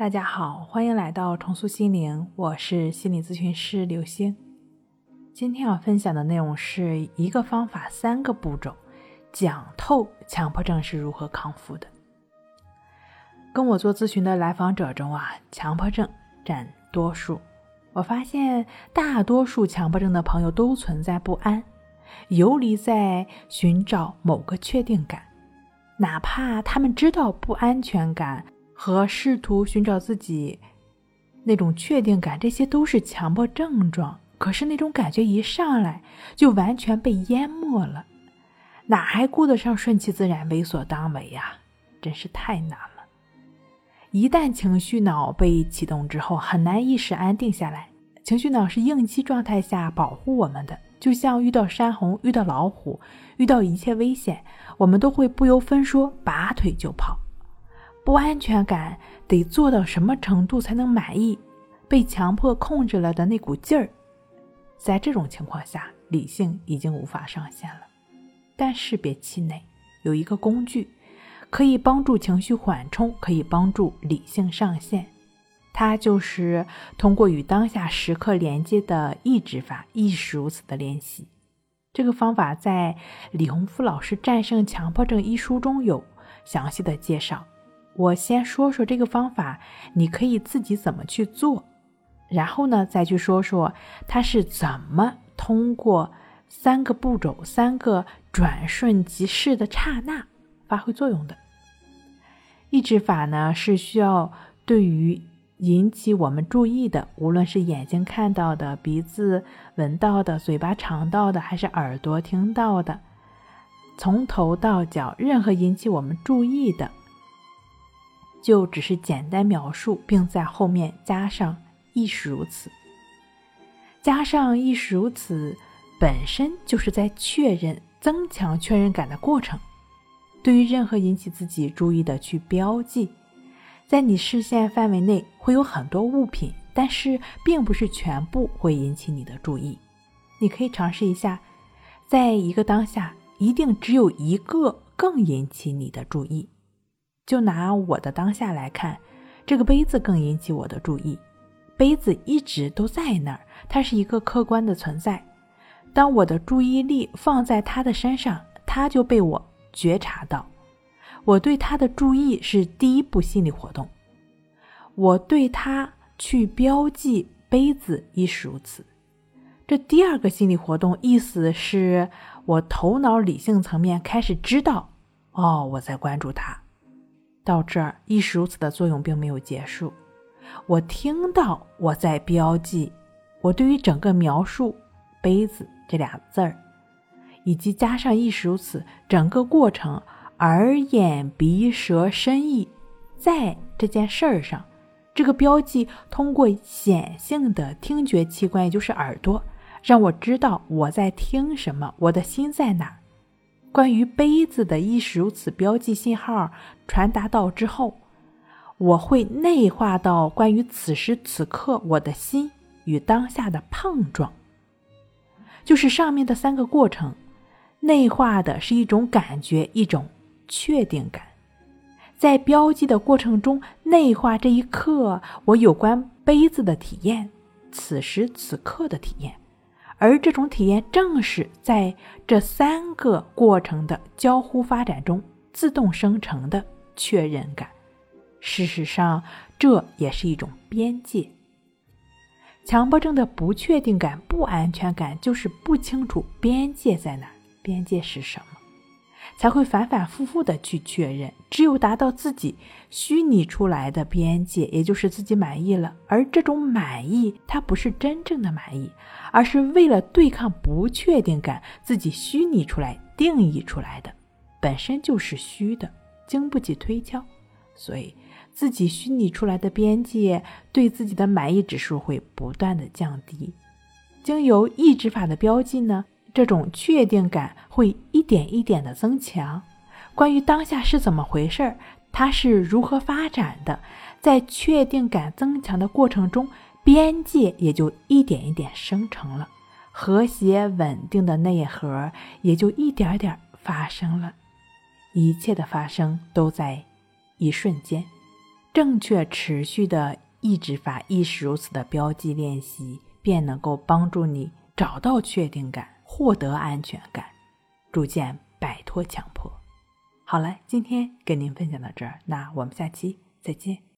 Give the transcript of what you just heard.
大家好，欢迎来到重塑心灵，我是心理咨询师刘星。今天要分享的内容是一个方法，三个步骤，讲透强迫症是如何康复的。跟我做咨询的来访者中啊，强迫症占多数。我发现大多数强迫症的朋友都存在不安，游离在寻找某个确定感，哪怕他们知道不安全感。和试图寻找自己那种确定感，这些都是强迫症状。可是那种感觉一上来，就完全被淹没了，哪还顾得上顺其自然、为所当为呀？真是太难了。一旦情绪脑被启动之后，很难一时安定下来。情绪脑是应激状态下保护我们的，就像遇到山洪、遇到老虎、遇到一切危险，我们都会不由分说拔腿就跑。不安全感得做到什么程度才能满意？被强迫控制了的那股劲儿，在这种情况下，理性已经无法上线了。但是别气馁，有一个工具可以帮助情绪缓冲，可以帮助理性上线。它就是通过与当下时刻连接的抑制法，亦是如此的练习。这个方法在李洪福老师《战胜强迫症》一书中有详细的介绍。我先说说这个方法，你可以自己怎么去做，然后呢，再去说说它是怎么通过三个步骤、三个转瞬即逝的刹那发挥作用的。抑制法呢，是需要对于引起我们注意的，无论是眼睛看到的、鼻子闻到的、嘴巴尝到的，还是耳朵听到的，从头到脚，任何引起我们注意的。就只是简单描述，并在后面加上“亦是如此”。加上“亦是如此”，本身就是在确认、增强确认感的过程。对于任何引起自己注意的，去标记。在你视线范围内会有很多物品，但是并不是全部会引起你的注意。你可以尝试一下，在一个当下，一定只有一个更引起你的注意。就拿我的当下来看，这个杯子更引起我的注意。杯子一直都在那儿，它是一个客观的存在。当我的注意力放在它的身上，它就被我觉察到。我对它的注意是第一步心理活动。我对它去标记杯子亦是如此。这第二个心理活动意思是我头脑理性层面开始知道，哦，我在关注它。到这儿，亦是如此的作用并没有结束。我听到我在标记，我对于整个描述“杯子”这俩字儿，以及加上“亦是如此”整个过程，耳、眼、鼻、舌、身、意，在这件事儿上，这个标记通过显性的听觉器官，也就是耳朵，让我知道我在听什么，我的心在哪。关于杯子的亦是如此标记信号传达到之后，我会内化到关于此时此刻我的心与当下的碰撞，就是上面的三个过程，内化的是一种感觉，一种确定感，在标记的过程中内化这一刻我有关杯子的体验，此时此刻的体验。而这种体验正是在这三个过程的交互发展中自动生成的确认感。事实上，这也是一种边界。强迫症的不确定感、不安全感，就是不清楚边界在哪，边界是什么。才会反反复复的去确认，只有达到自己虚拟出来的边界，也就是自己满意了。而这种满意，它不是真正的满意，而是为了对抗不确定感，自己虚拟出来、定义出来的，本身就是虚的，经不起推敲。所以，自己虚拟出来的边界，对自己的满意指数会不断的降低。经由抑制法的标记呢？这种确定感会一点一点的增强。关于当下是怎么回事儿，它是如何发展的，在确定感增强的过程中，边界也就一点一点生成了，和谐稳定的内核也就一点点发生了。一切的发生都在一瞬间，正确持续的抑制法亦是如此的标记练习，便能够帮助你找到确定感，获得安全感，逐渐摆脱强迫。好了，今天跟您分享到这儿，那我们下期再见。